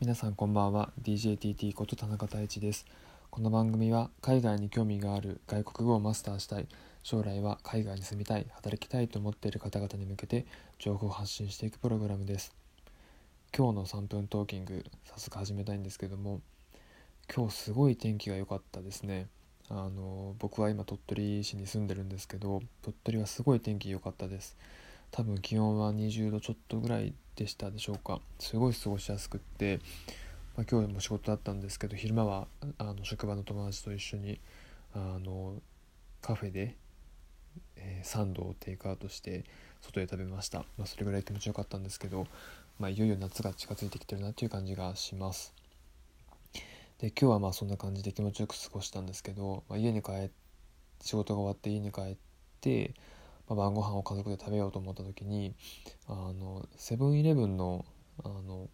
皆さんこんばんは。DJTT こと田中太一です。この番組は海外に興味がある外国語をマスターしたい将来は海外に住みたい働きたいと思っている方々に向けて情報を発信していくプログラムです。今日の3分トーキング早速始めたいんですけども今日すごい天気が良かったですね。あの僕は今鳥取市に住んでるんですけど鳥取はすごい天気良かったです。多分気温は20度ちょっとぐらいでしたでしょうか。すごい過ごしやすくって、まあ、今日も仕事だったんですけど昼間はあの職場の友達と一緒にあのカフェで、えー、サンドをテイクアウトして外で食べました、まあ、それぐらい気持ちよかったんですけど、まあ、いよいよ夏が近づいてきてるなっていう感じがします。で今日はまあそんな感じで気持ちよく過ごしたんですけど、まあ、家に帰っ仕事が終わって家に帰ってまあ、晩ご飯を家族で食べようと思った時にあのセブンイレブンのあの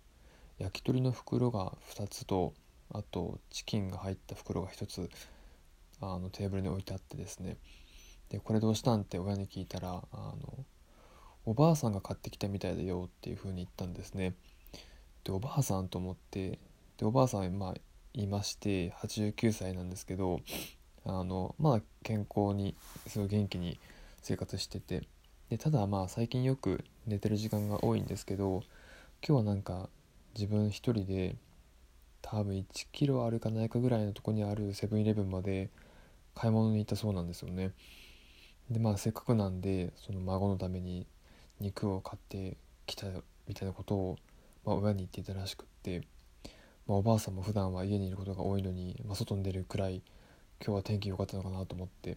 焼き鳥の袋が2つとあとチキンが入った袋が1つあのテーブルに置いてあってですね。でこれどうしたんって親に聞いたらあのおばあさんが買ってきたみたいだよっていうふうに言ったんですね。でおばあさんと思ってでおばあさんまあいまして89歳なんですけどあのまあ健康にすごい元気に生活してて。でただまあ最近よく寝てる時間が多いんですけど今日はなんか自分一人で多分1キロ歩かないかぐらいのとこにあるセブンイレブンまで買い物に行ったそうなんですよね。でまあせっかくなんでその孫のために肉を買ってきたみたいなことを、まあ、親に言っていたらしくって、まあ、おばあさんも普段は家にいることが多いのに、まあ、外に出るくらい今日は天気良かったのかなと思って。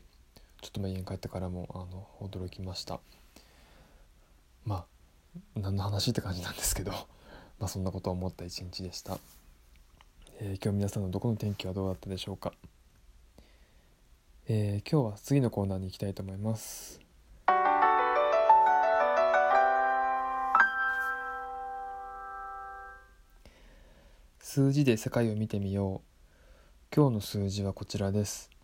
ちょっと家に帰ってからもあの驚きました。まあ何の話って感じなんですけど まあそんなことを思った一日でした、えー、今日皆さんのどこの天気はどうだったでしょうか、えー、今日は次のコーナーに行きたいと思います。数字で世界を見てみよう。今日の数字はこちらです。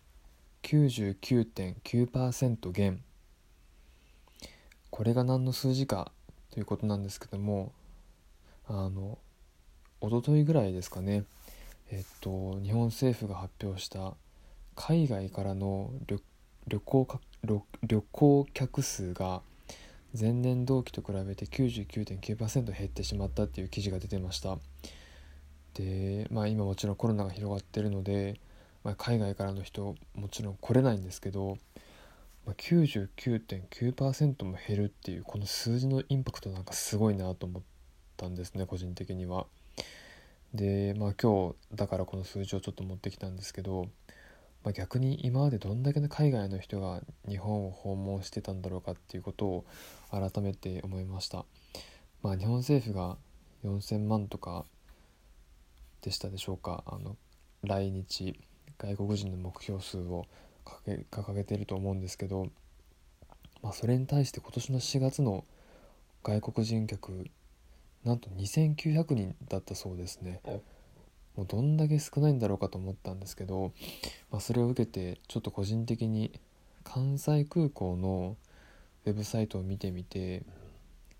99.9%減。これが何の数字かということなんですけどもあの一昨日ぐらいですかね。えっと日本政府が発表した海外からの旅旅行か旅行客数が前年同期と比べて99.9%減ってしまったっていう記事が出てました。でまあ今もちろんコロナが広がってるのでまあ、海外からの人もちろん来れないんですけど、まあ、99.9%も減るっていうこの数字のインパクトなんかすごいなと思ったんですね個人的には。でまあ今日だからこの数字をちょっと持ってきたんですけど、まあ、逆に今までどんだけの海外の人が日本を訪問してたんだろうかっていうことを改めて思いました。まあ、日本政府が4,000万とかでしたでしょうかあの来日外国人の目標数を掲げてると思うんですけど、まあ、それに対して今年の4月の外国人客なんと2900人だったそうですね。もうどんだけ少ないんだろうかと思ったんですけど、まあ、それを受けてちょっと個人的に関西空港のウェブサイトを見てみて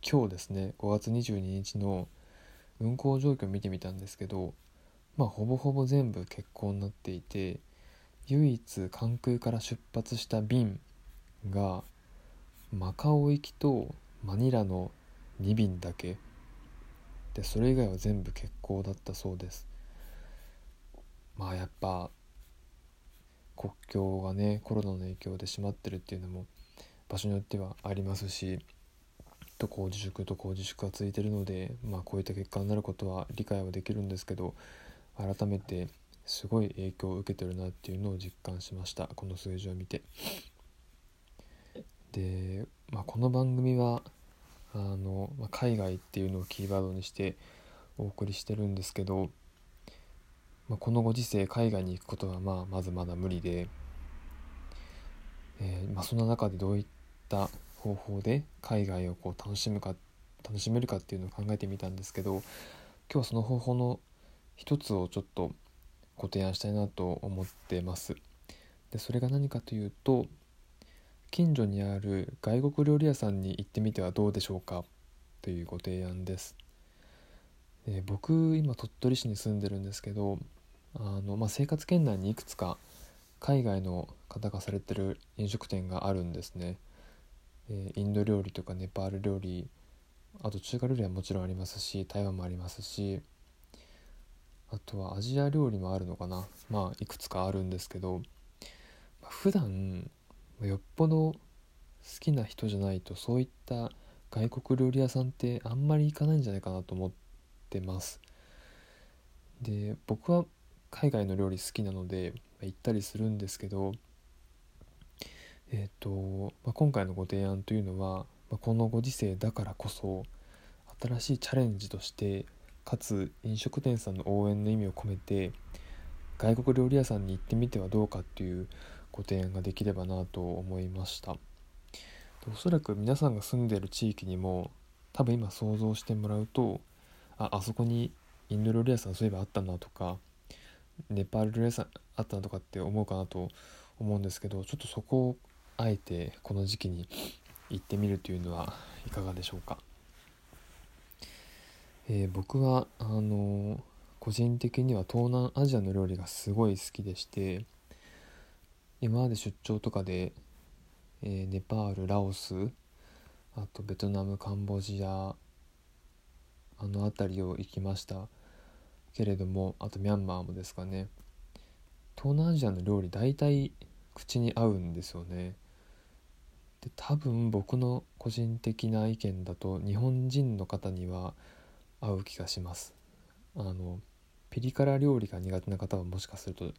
今日ですね5月22日の運行状況を見てみたんですけどまあほぼほぼ全部欠航になっていて唯一関空から出発した便がマカオ行きとマニラの2便だけ。でそれ以外は全部欠航だったそうです。まあやっぱ国境がねコロナの影響で閉まってるっていうのも場所によってはありますし渡航自粛渡航自粛が続いてるのでまあこういった結果になることは理解はできるんですけど改めてすごい影響を受けてるなっていうのを実感しました。この数字を見て。で、まあ、この番組はあの、まあ、海外っていうのをキーワードにしてお送りしてるんですけど、まあ、このご時世海外に行くことはまあまずまだ無理で、えー、まあ、そんな中でどういった方法で海外をこう楽しむか楽しめるかっていうのを考えてみたんですけど今日はその方法の一つをちょっとご提案したいなと思ってます。でそれが何かというと近所にある外国料理屋さんに行ってみてはどうでしょうかというご提案です、え、僕今鳥取市に住んでるんですけどあの、まあ、生活圏内にいくつか海外の方がされてる飲食店があるんですね、え、インド料理とかネパール料理あと中華料理はもちろんありますし台湾もありますしあとはアジア料理もあるのかな。まあいくつかあるんですけど、まあ、普段よっぽど好きな人じゃないとそういった外国料理屋さんってあんまり行かないんじゃないかなと思ってます。で僕は海外の料理好きなので行ったりするんですけどえっ、ー、と、まあ、今回のご提案というのは、まあ、このご時世だからこそ新しいチャレンジとしてかつ飲食店さんの応援の意味を込めて外国料理屋さんに行ってみてはどうかっていうご提案ができればなと思いましたおそらく皆さんが住んでる地域にも多分今想像してもらうとああそこにインド料理屋さんそういえばあったなとかネパール料理屋さんあったなとかって思うかなと思うんですけどちょっとそこをあえてこの時期に行ってみるというのはいかがでしょうか？えー、僕はあの個人的には東南アジアの料理がすごい好きでして今まで出張とかで、えー、ネパールラオスあとベトナムカンボジアあの辺りを行きました。けれどもあとミャンマーもですかね。東南アジアの料理大体口に合うんですよね。で多分僕の個人的な意見だと日本人の方には合う気がしますあのピリ辛料理が苦手な方はもしかするとちょ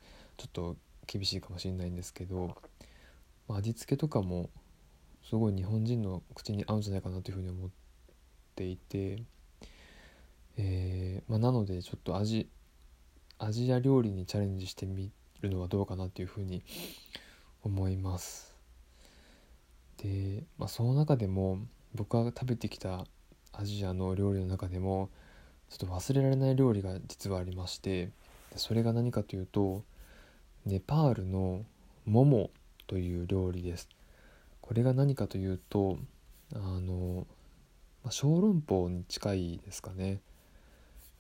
っと厳しいかもしれないんですけど、まあ、味付けとかもすごい日本人の口に合うんじゃないかなというふうに思っていて、えー、まあ、なのでちょっとアジアジア料理にチャレンジしてみるのはどうかなというふうに思います。で、まあ、その中でも僕が食べてきたアジアの料理の中でもちょっと忘れられない料理が実はありましてそれが何かというとネパールのモモという料理です。これが何かというとあの、まあ、小籠包に近いですかね。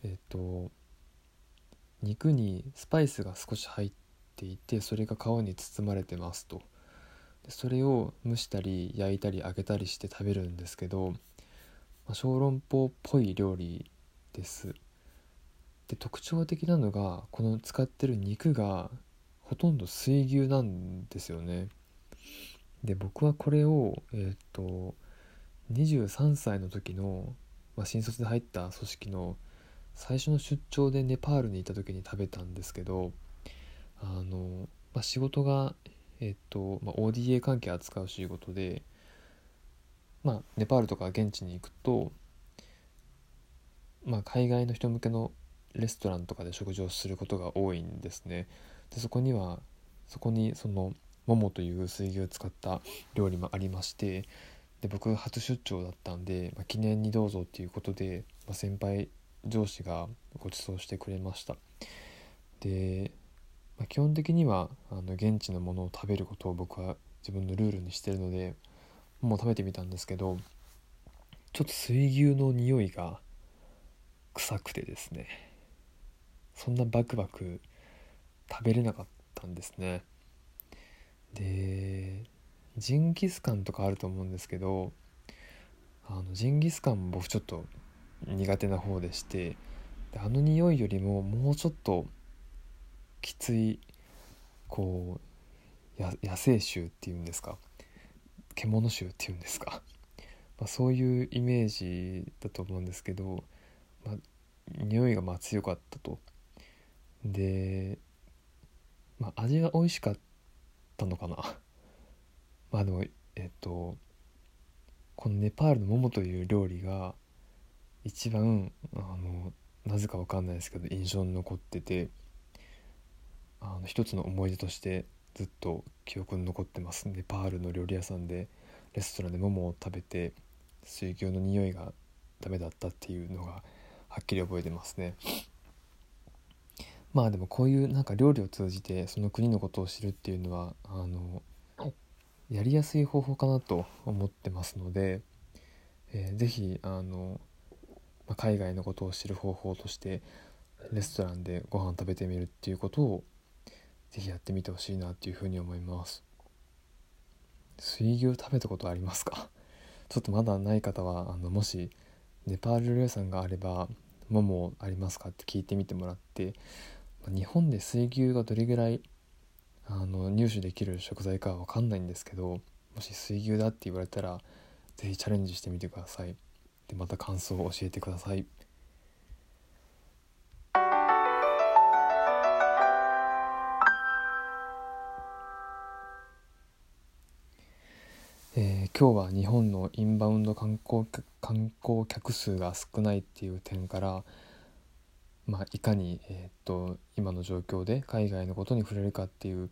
えっと肉にスパイスが少し入っていてそれが皮に包まれてますと。でそれを蒸したり焼いたり揚げたりして食べるんですけどまあ、小籠包っぽい料理です。で特徴的なのがこの使ってる肉がほとんど水牛なんですよね。で僕はこれをえっ、と23歳の時の、まあ、新卒で入った組織の最初の出張でネパールにいた時に食べたんですけどあの、まあ、仕事がえっ、と、まあ、ODA 関係扱う仕事でまあ、ネパールとか現地に行くと、まあ、海外の人向けのレストランとかで食事をすることが多いんですね。でそこにはそこにそのモモという水牛を使った料理もありましてで僕初出張だったんで、まあ、記念にどうぞっていうことで、まあ、先輩上司がご馳走してくれましたで、まあ、基本的にはあの現地のものを食べることを僕は自分のルールにしてるのでも食べてみたんですけどちょっと水牛の匂いが臭くてですね。そんなバクバク食べれなかったんですね。でジンギスカンとかあると思うんですけどあのジンギスカンも僕ちょっと苦手な方でしてであの匂いよりももうちょっときついこう野生臭っていうんですか。獣臭っていうんですか、まあ、そういうイメージだと思うんですけど、まあ、匂いがまあ強かったと。で、まあ、味は美味しかったのかな？まあでもえっとこのネパールのモモという料理が一番あのなぜか分かんないですけど印象に残っててあの一つの思い出としてずっと記憶に残ってますネパールの料理屋さんでレストランでモモを食べて水牛の匂いがダメだったっていうのがはっきり覚えてますね。まあでもこういうなんか料理を通じてその国のことを知るっていうのはあのやりやすい方法かなと思ってますので、えー、ぜひあのま、海外のことを知る方法としてレストランでご飯食べてみるっていうことを是非やってみてほしいなっていうふうに思います。水牛食べたことありますか？ちょっとまだない方はあのもしネパール料理さんがあれば「ももありますか?」って聞いてみてもらって日本で水牛がどれぐらいあの入手できる食材かは分かんないんですけどもし水牛だって言われたら是非チャレンジしてみてください。でまた感想を教えてください。今日は日本のインバウンド観光観光客数が少ないっていう点から、まあ、いかに、えー、っと今の状況で海外のことに触れるかっていう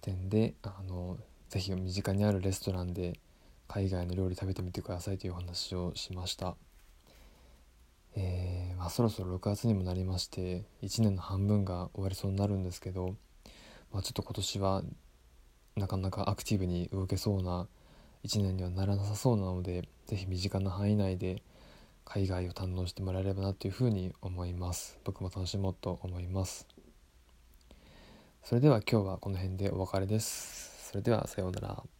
点であのぜひ身近にあるレストランで海外の料理食べてみてくださいというお話をしました、えー、まあ、そろそろ6月にもなりまして1年の半分が終わりそうになるんですけど、まあ、ちょっと今年はなかなかアクティブに動けそうな1年にはならなさそうなので是非身近な範囲内で海外を堪能してもらえればなというふうに思います。僕も楽しもうと思います。それでは今日はこの辺でお別れです。それではさようなら。